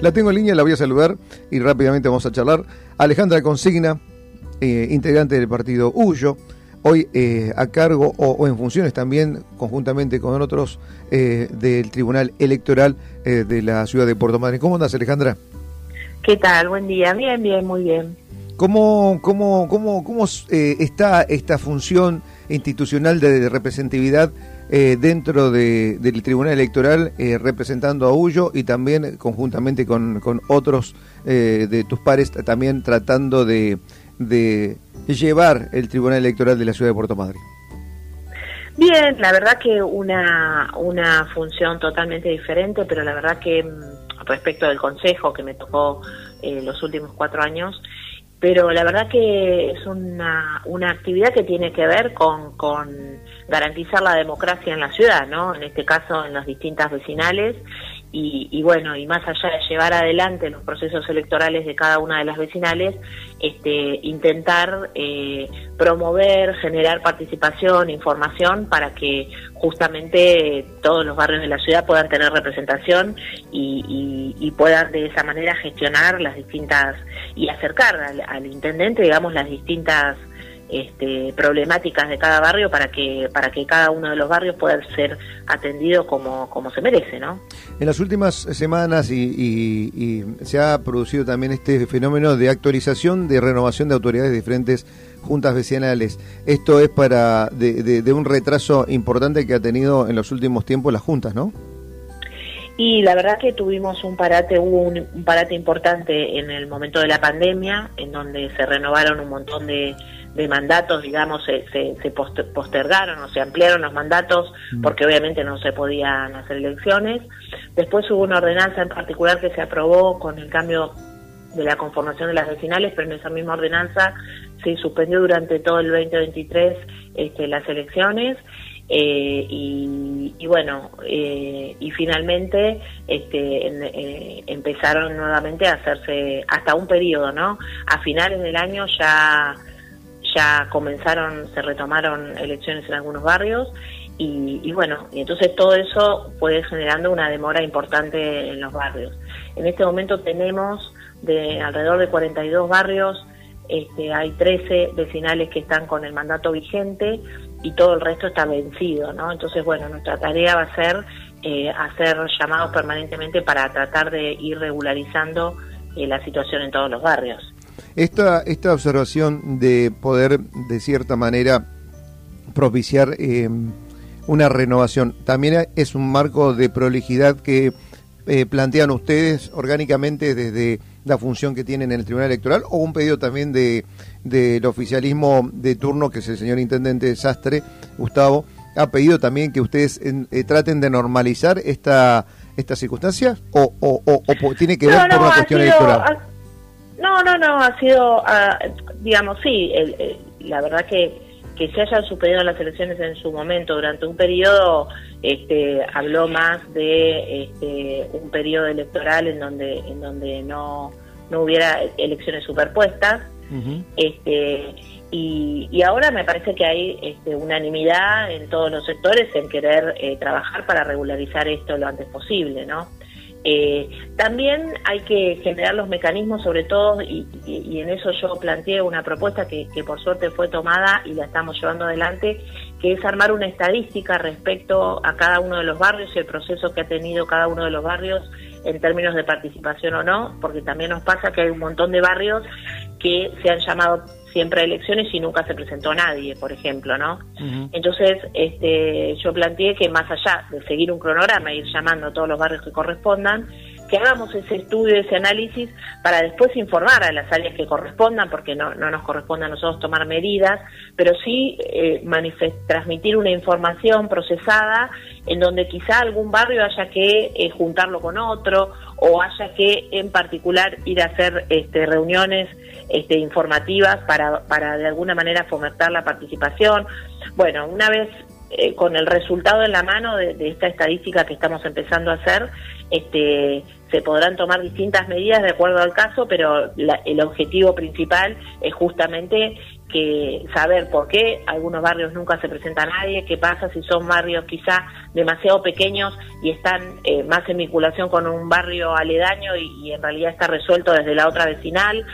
La tengo en línea, la voy a saludar y rápidamente vamos a charlar. Alejandra Consigna, eh, integrante del partido Huyo, hoy eh, a cargo o, en funciones también, conjuntamente con otros, eh, del Tribunal Electoral de la ciudad de Puerto Madryn. ¿Cómo andas, Alejandra? ¿Qué tal? Buen día. Bien, bien, muy bien. ¿Cómo, cómo, cómo, cómo está esta función institucional de representatividad eh, dentro del Tribunal Electoral eh, representando a Ullo y también conjuntamente con, otros eh, de tus pares también tratando de, de, llevar el Tribunal Electoral de la Ciudad de Puerto Madryn. Bien, la verdad que una, una función totalmente diferente, pero la verdad que mm, respecto del Consejo que me tocó los últimos cuatro años, pero la verdad que es una, una actividad que tiene que ver con, con garantizar la democracia en la ciudad, ¿no? En este caso en las distintas vecinales y, y, bueno, y más allá de llevar adelante los procesos electorales de cada una de las vecinales, este, intentar eh, promover, generar participación, información para que justamente todos los barrios de la ciudad puedan tener representación y, y, puedan de esa manera gestionar las distintas y acercar al, al intendente, digamos, las distintas este, problemáticas de cada barrio para que para que cada uno de los barrios pueda ser atendido como, como se merece, ¿no? En las últimas semanas y, se ha producido también este fenómeno de actualización, de renovación de autoridades de diferentes juntas vecinales. Esto es para de, de un retraso importante que ha tenido en los últimos tiempos las juntas, ¿no? Y la verdad que tuvimos un parate, hubo un, parate importante en el momento de la pandemia, en donde se renovaron un montón de, mandatos, digamos, se, se, postergaron o se ampliaron los mandatos mm. porque obviamente no se podían hacer elecciones. Después hubo una ordenanza en particular que se aprobó con el cambio de la conformación de las vecinales, pero en esa misma ordenanza se suspendió durante todo el 2023 este, las elecciones eh, y, bueno, eh, y finalmente este, eh, empezaron nuevamente a hacerse hasta un periodo, ¿no? A finales del año ya, ya comenzaron, se retomaron elecciones en algunos barrios y, y, bueno, y entonces todo eso puede generando una demora importante en los barrios. En este momento tenemos de alrededor de 42 barrios, este, hay 13 vecinales que están con el mandato vigente y todo el resto está vencido, ¿no? Entonces, bueno, nuestra tarea va a ser eh, hacer llamados permanentemente para tratar de ir regularizando eh, la situación en todos los barrios. Esta, esta observación de poder, de cierta manera, propiciar eh, una renovación, también es un marco de prolijidad que plantean ustedes orgánicamente desde la función que tienen en el Tribunal Electoral o un pedido también de del oficialismo de turno, que es el señor Intendente Sastre, Gustavo, ha pedido también que ustedes eh, traten de normalizar esta esta circunstancia o, o, o, tiene que ver con una cuestión electoral. No, no, no, ha sido, ah, digamos, sí, la verdad que que se hayan suspendido las elecciones en su momento durante un periodo este, habló más de este, un periodo electoral en donde en donde no, no hubiera elecciones superpuestas. Este y, y, ahora me parece que hay este, unanimidad en todos los sectores en querer eh, trabajar para regularizar esto lo antes posible no eh, también hay que generar los mecanismos, sobre todo, y, en eso yo planteé una propuesta que, por suerte fue tomada y la estamos llevando adelante, que es armar una estadística respecto a cada uno de los barrios y el proceso que ha tenido cada uno de los barrios en términos de participación o no, porque también nos pasa que hay un montón de barrios que se han llamado siempre elecciones y nunca se presentó nadie, por ejemplo, ¿no? Entonces, este, yo planteé que más allá de seguir un cronograma e ir llamando a todos los barrios que correspondan, que hagamos ese estudio, ese análisis, para después informar a las áreas que correspondan, porque no, no nos corresponde a nosotros tomar medidas, pero sí eh, transmitir una información procesada en donde quizá algún barrio haya que eh, juntarlo con otro o haya que en particular ir a hacer este, reuniones este, informativas para, para de alguna manera fomentar la participación. Bueno, una vez eh, con el resultado en la mano de, esta estadística que estamos empezando a hacer, este, se podrán tomar distintas medidas de acuerdo al caso, pero el objetivo principal es justamente que saber por qué algunos barrios nunca se presenta nadie, qué pasa si son barrios quizá demasiado pequeños y están eh, más en vinculación con un barrio aledaño y, en realidad está resuelto desde la otra vecinal,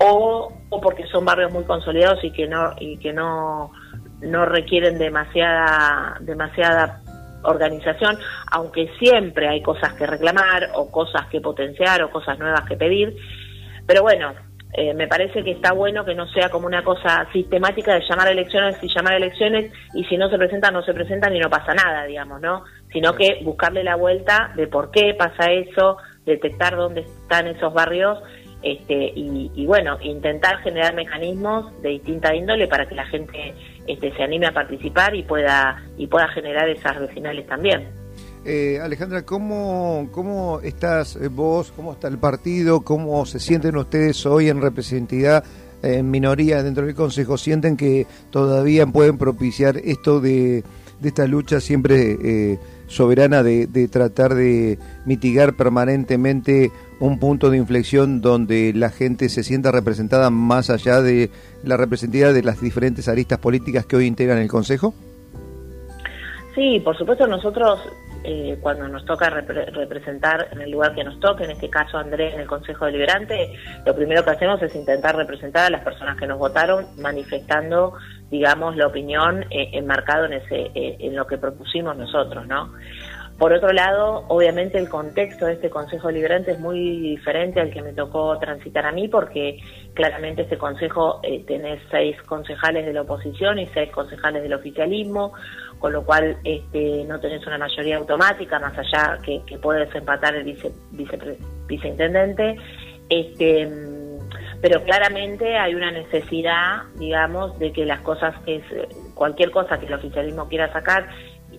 o, o porque son barrios muy consolidados y que no y que no no requieren demasiada, demasiada organización, aunque siempre hay cosas que reclamar o cosas que potenciar o cosas nuevas que pedir. Pero bueno, eh, me parece que está bueno que no sea como una cosa sistemática de llamar a elecciones y llamar a elecciones y si no se presentan, no se presentan y no pasa nada, digamos, ¿no? Sino que buscarle la vuelta de por qué pasa eso, detectar dónde están esos barrios este, y, bueno, intentar generar mecanismos de distinta índole para que la gente este, se anime a participar y pueda, y pueda generar esas vecinales también. Eh, Alejandra, ¿cómo, ¿cómo estás eh, vos? ¿Cómo está el partido? ¿Cómo se sienten ustedes hoy en representatividad, en minoría dentro del Consejo? ¿Sienten que todavía pueden propiciar esto de, esta lucha siempre eh, soberana de, de tratar de mitigar permanentemente un punto de inflexión donde la gente se sienta representada más allá de la representatividad de las diferentes aristas políticas que hoy integran el Consejo? Sí, por supuesto nosotros eh, cuando nos toca representar en el lugar que nos toque, en este caso Andrés en el Consejo Deliberante, lo primero que hacemos es intentar representar a las personas que nos votaron manifestando, digamos, la opinión eh, enmarcado en, ese, eh, en lo que propusimos nosotros, ¿no? Por otro lado, obviamente el contexto de este Consejo Deliberante es muy diferente al que me tocó transitar a mí porque claramente este Consejo eh, tiene seis concejales de la oposición y seis concejales del oficialismo, con lo cual este, no tenés una mayoría automática más allá que, que puede desempatar el vice, viceintendente. Este, pero claramente hay una necesidad, digamos, de que las cosas, que cualquier cosa que el oficialismo quiera sacar,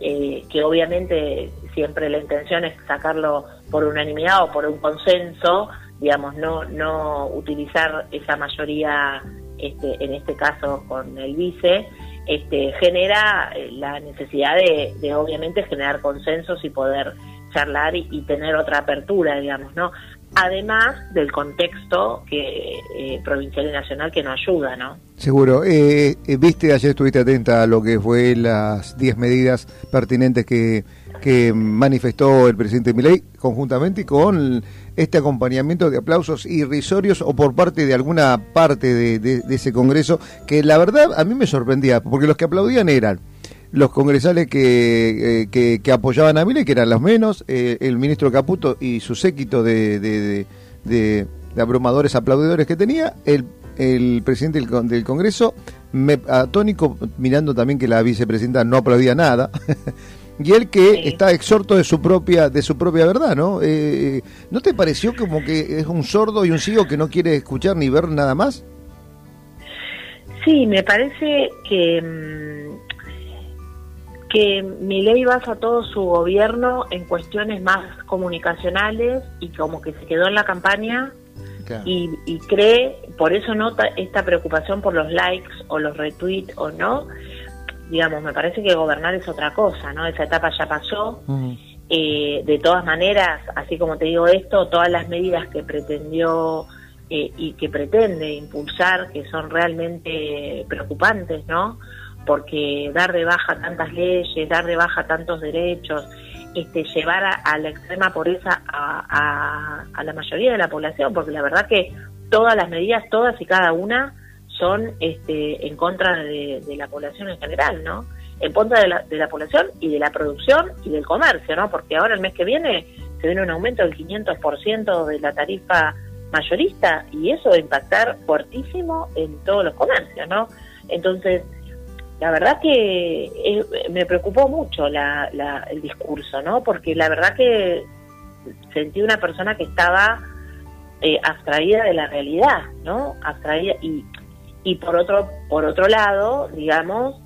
eh, que obviamente siempre la intención es sacarlo por unanimidad o por un consenso, digamos, no, no utilizar esa mayoría, este, en este caso con el vice, este, genera eh, la necesidad de, obviamente generar consensos y poder charlar y, tener otra apertura, digamos, ¿no? Además del contexto que eh, provincial y nacional que nos ayuda, ¿no? Seguro. Eh, viste, ayer estuviste atenta a lo que fue las 10 medidas pertinentes que que manifestó el presidente Milei conjuntamente con este acompañamiento de aplausos irrisorios o por parte de alguna parte de, ese Congreso, que la verdad a mí me sorprendía, porque los que aplaudían eran los congresales que, eh, que, apoyaban a Milei, que eran los menos, eh, el ministro Caputo y su séquito de, de, abrumadores aplaudidores que tenía, el, el presidente del, del Congreso, me, atónico, mirando también que la vicepresidenta no aplaudía nada. y él que está exhorto de su propia de su propia verdad, ¿no? Eh, ¿No te pareció como que es un sordo y un ciego que no quiere escuchar ni ver nada más? Sí, me parece que mm, que ley basa todo su gobierno en cuestiones más comunicacionales y como que se quedó en la campaña y, y cree, por eso nota esta preocupación por los likes o los retweets o no, digamos, me parece que gobernar es otra cosa, ¿no? Esa etapa ya pasó. Eh, de todas maneras, así como te digo esto, todas las medidas que pretendió eh, y que pretende impulsar, que son realmente preocupantes, ¿no? Porque dar de baja tantas leyes, dar de baja tantos derechos, este, llevar a, la extrema pobreza a, la mayoría de la población, porque la verdad que todas las medidas, todas y cada una, son este, en contra de, la población en general, ¿no? En contra de la, de la población y de la producción y del comercio, ¿no? Porque ahora el mes que viene se viene un aumento del 500% de la tarifa mayorista y eso va a impactar fuertísimo en todos los comercios, ¿no? Entonces, la verdad que eh, me preocupó mucho la, el discurso, ¿no? Porque la verdad que sentí una persona que estaba eh, abstraída de la realidad, ¿no? Abstraída y y por otro por otro lado digamos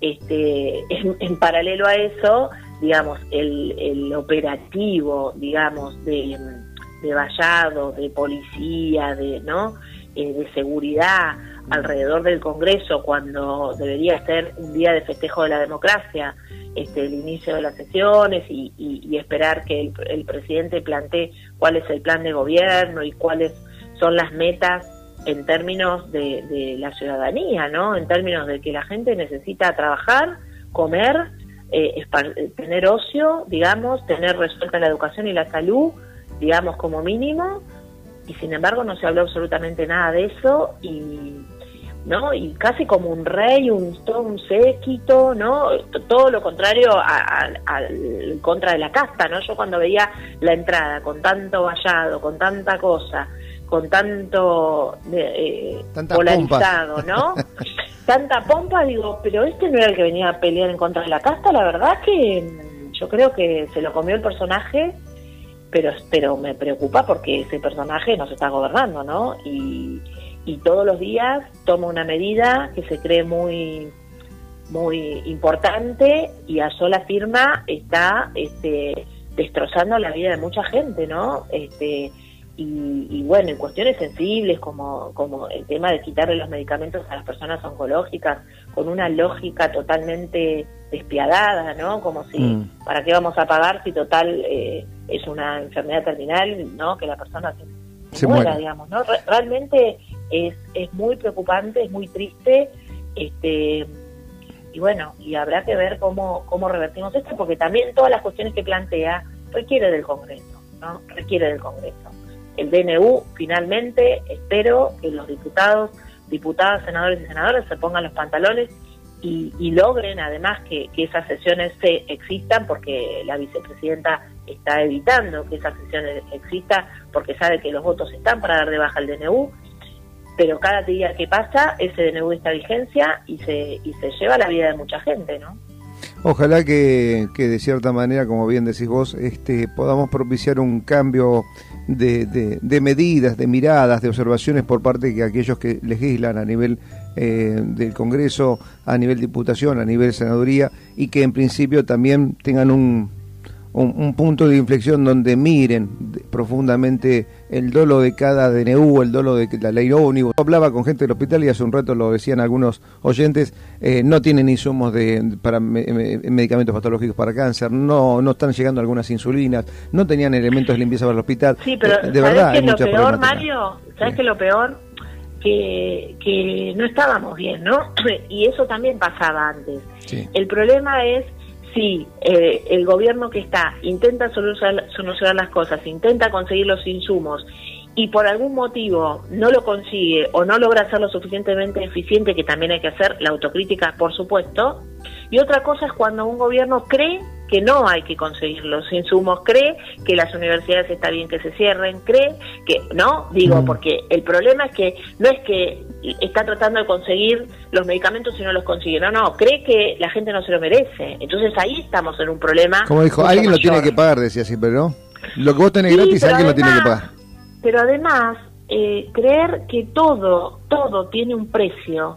este en, paralelo a eso digamos el, el operativo digamos de, de vallado de policía de no eh, de seguridad alrededor del Congreso cuando debería ser un día de festejo de la democracia, este, el inicio de las sesiones y, esperar que el, presidente plantee cuál es el plan de gobierno y cuáles son las metas en términos de, la ciudadanía, ¿no? En términos de que la gente necesita trabajar, comer, eh, tener ocio, digamos, tener resuelta la educación y la salud, digamos, como mínimo, y sin embargo no se habló absolutamente nada de eso y ¿no? Y casi como un rey, un, todo un séquito, ¿no? Todo lo contrario al contra de la casta, ¿no? Yo cuando veía la entrada con tanto vallado, con tanta cosa, con tanto eh, polarizado, ¿no? Tanta pompa, digo, pero este no era el que venía a pelear en contra de la casta, la verdad que mm, yo creo que se lo comió el personaje, pero, pero me preocupa porque ese personaje nos está gobernando, ¿no? Y, y todos los días toma una medida que se cree muy muy importante y a sola firma está este, destrozando la vida de mucha gente, ¿no? Este, y, bueno, en cuestiones sensibles como, como el tema de quitarle los medicamentos a las personas oncológicas con una lógica totalmente despiadada, ¿no? Como si, mm. ¿para qué vamos a pagar si total eh, es una enfermedad terminal, ¿no? Que la persona se, muera, digamos, ¿no? realmente es, es muy preocupante, es muy triste, este y bueno, y habrá que ver cómo, cómo revertimos esto, porque también todas las cuestiones que plantea requiere del Congreso, ¿no? Requiere del Congreso. El DNU, finalmente, espero que los diputados, diputadas, senadores y senadoras se pongan los pantalones y, y logren además que, que, esas sesiones se existan, porque la vicepresidenta está evitando que esas sesiones existan, porque sabe que los votos están para dar de baja el DNU pero cada día que pasa ese DNU esta vigencia y se, y se lleva la vida de mucha gente, ¿no? Ojalá que, que, de cierta manera, como bien decís vos, este, podamos propiciar un cambio de, de, medidas, de miradas, de observaciones por parte de aquellos que legislan a nivel eh, del Congreso, a nivel Diputación, a nivel Senaduría, y que en principio también tengan un, un, punto de inflexión donde miren profundamente el dolo de cada DNU, el dolo de la ley ómnibus. Hablaba con gente del hospital y hace un rato lo decían algunos oyentes, eh, no tienen insumos de, para medicamentos patológicos para cáncer, no no están llegando algunas insulinas, no tenían elementos de limpieza para el hospital. Sí, pero eh, de verdad lo peor, Mario? ¿Sabes que lo peor? Que, que no estábamos bien, ¿no? Y eso también pasaba antes. El problema es si eh, el gobierno que está intenta solucionar, solucionar las cosas, intenta conseguir los insumos y por algún motivo no lo consigue o no logra ser lo suficientemente eficiente, que también hay que hacer la autocrítica, por supuesto, y otra cosa es cuando un gobierno cree que no hay que conseguir los insumos, cree que las universidades está bien que se cierren, cree que, ¿no? Digo, porque el problema es que no es que está tratando de conseguir los medicamentos y no los consigue, no, no, cree que la gente no se lo merece. Entonces ahí estamos en un problema. Como dijo, alguien lo tiene que pagar, decía siempre, ¿no? Lo que vos tenés gratis, alguien lo tiene que pagar. Pero además, eh, creer que todo, todo tiene un precio,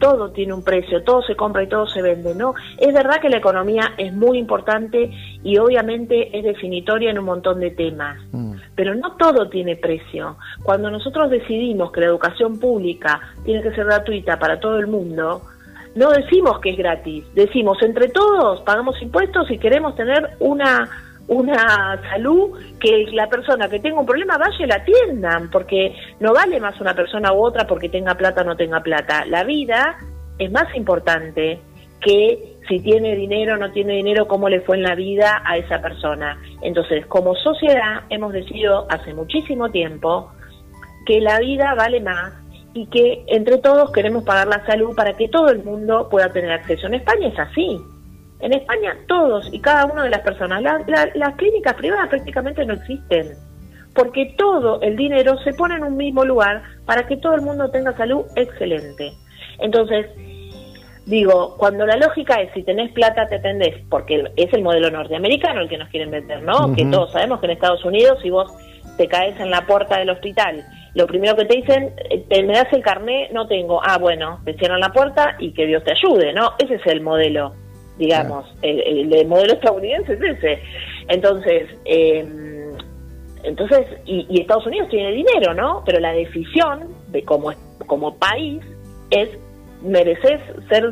todo tiene un precio, todo se compra y todo se vende, ¿no? Es verdad que la economía es muy importante y obviamente es definitoria en un montón de temas, mm. pero no todo tiene precio. Cuando nosotros decidimos que la educación pública tiene que ser gratuita para todo el mundo, no decimos que es gratis, decimos entre todos pagamos impuestos y queremos tener una una salud que la persona que tenga un problema vaya y la atiendan, porque no vale más una persona u otra porque tenga plata o no tenga plata. La vida es más importante que si tiene dinero o no tiene dinero, cómo le fue en la vida a esa persona. Entonces, como sociedad hemos decidido hace muchísimo tiempo que la vida vale más y que entre todos queremos pagar la salud para que todo el mundo pueda tener acceso. En España es así. En España todos y cada una de las personas, las clínicas privadas prácticamente no existen, porque todo el dinero se pone en un mismo lugar para que todo el mundo tenga salud excelente. Entonces, digo, cuando la lógica es si tenés plata te atendés, porque es el modelo norteamericano el que nos quieren meter, ¿no? Que todos sabemos que en Estados Unidos si vos te caes en la puerta del hospital, lo primero que te dicen, eh, ¿te, ¿me das el carné? No tengo. Ah, bueno, te cierran la puerta y que Dios te ayude, ¿no? Ese es el modelo digamos, el, modelo estadounidense es ese. Entonces, eh, entonces y, Estados Unidos tiene dinero, ¿no? Pero la decisión de como, como país es mereces ser,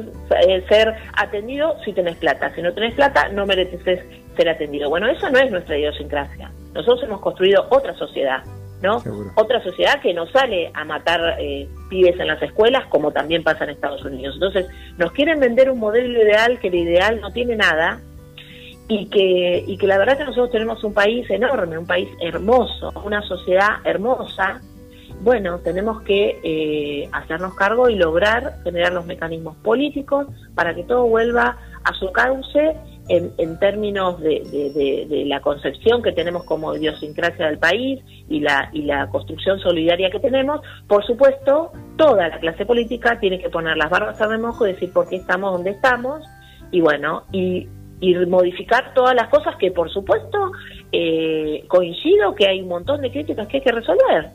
eh, ser atendido si tenés plata. Si no tenés plata, no mereces ser atendido. Bueno, eso no es nuestra idiosincrasia. Nosotros hemos construido otra sociedad, ¿no? Otra sociedad que no sale a matar eh, pibes en las escuelas, como también pasa en Estados Unidos. Entonces, nos quieren vender un modelo ideal que el ideal no tiene nada y que, y que la verdad que nosotros tenemos un país enorme, un país hermoso, una sociedad hermosa, bueno, tenemos que eh, hacernos cargo y lograr generar los mecanismos políticos para que todo vuelva a su cauce en, en términos de, de, la concepción que tenemos como idiosincrasia del país y la, y la construcción solidaria que tenemos. Por supuesto, toda la clase política tiene que poner las barbas a remojo y decir por qué estamos donde estamos y bueno, y, y modificar todas las cosas que por supuesto eh, coincido que hay un montón de críticas que hay que resolver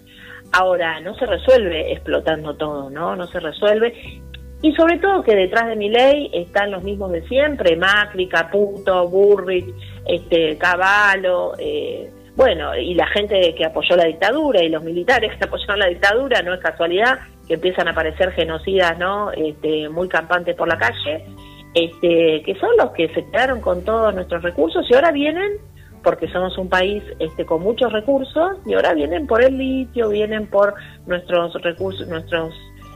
Ahora, no se resuelve explotando todo, ¿no? No se resuelve. Y sobre todo que detrás de mi ley están los mismos de siempre, Macri, Caputo, Burrich, este, Cavallo, eh, bueno, y la gente que apoyó la dictadura y los militares que apoyaron la dictadura, no es casualidad que empiezan a aparecer genocidas, ¿no? Este, muy campantes por la calle, este, que son los que se quedaron con todos nuestros recursos y ahora vienen porque somos un país este, con muchos recursos y ahora vienen por el litio, vienen por nuestros recursos, nuestros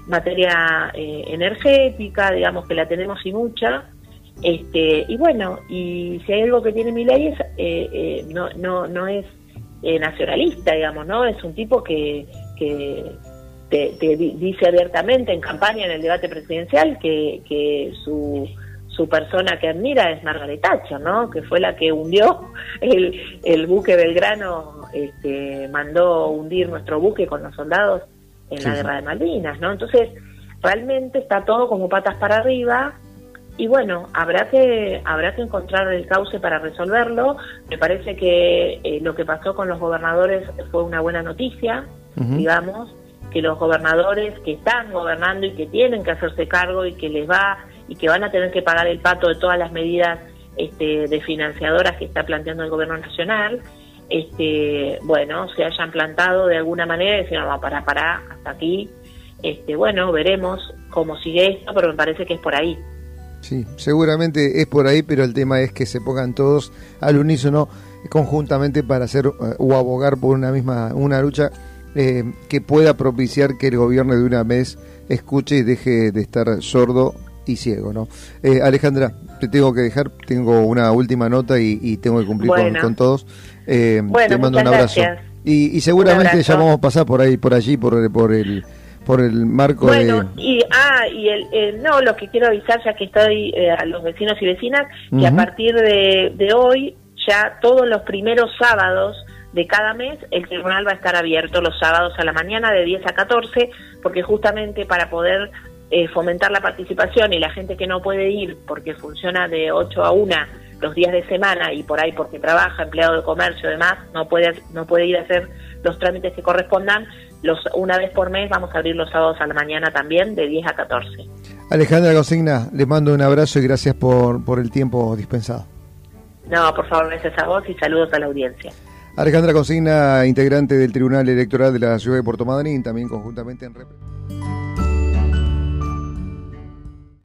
materia eh, energética, digamos que la tenemos y mucha. Este, y bueno, y si hay algo que tiene mi ley es, eh, eh, no, no, no es nacionalista, digamos, ¿no? Es un tipo que, que te, te, dice abiertamente en campaña, en el debate presidencial, que, que su su persona que admira es Margaret Thatcher, ¿no? Que fue la que hundió el, el buque Belgrano, este, mandó hundir nuestro buque con los soldados en la guerra de Malvinas, ¿no? Entonces, realmente está todo como patas para arriba y bueno, habrá que habrá que encontrar el cauce para resolverlo. Me parece que eh, lo que pasó con los gobernadores fue una buena noticia, digamos, que los gobernadores que están gobernando y que tienen que hacerse cargo y que les va y que van a tener que pagar el pato de todas las medidas este, de financiadoras que está planteando el gobierno nacional, este, bueno, se hayan plantado de alguna manera y decir, no, para, para, hasta aquí, este, bueno, veremos cómo sigue esto, pero me parece que es por ahí. Sí, seguramente es por ahí, pero el tema es que se pongan todos al unísono conjuntamente para hacer eh, o abogar por una misma una lucha eh, que pueda propiciar que el gobierno de una vez escuche y deje de estar sordo y ciego, ¿no? Eh, Alejandra, te tengo que dejar, tengo una última nota y, tengo que cumplir con, todos. Eh, te mando un abrazo. Y, seguramente ya vamos a pasar por ahí, por allí, por, por el por el marco bueno, y ah y el, no lo que quiero avisar ya que estoy eh, a los vecinos y vecinas que a partir de, de hoy ya todos los primeros sábados de cada mes el tribunal va a estar abierto los sábados a la mañana de 10 a 14 porque justamente para poder eh, fomentar la participación y la gente que no puede ir porque funciona de 8 a 1 los días de semana y por ahí porque trabaja, empleado de comercio, demás, no puede, no puede ir a hacer los trámites que correspondan, los una vez por mes vamos a abrir los sábados a la mañana también de 10 a 14. Alejandra Consigna, le mando un abrazo y gracias por, por el tiempo dispensado. No, por favor, gracias a vos y saludos a la audiencia. Alejandra Consigna, integrante del Tribunal Electoral de la Ciudad de Puerto Madryn, también conjuntamente en...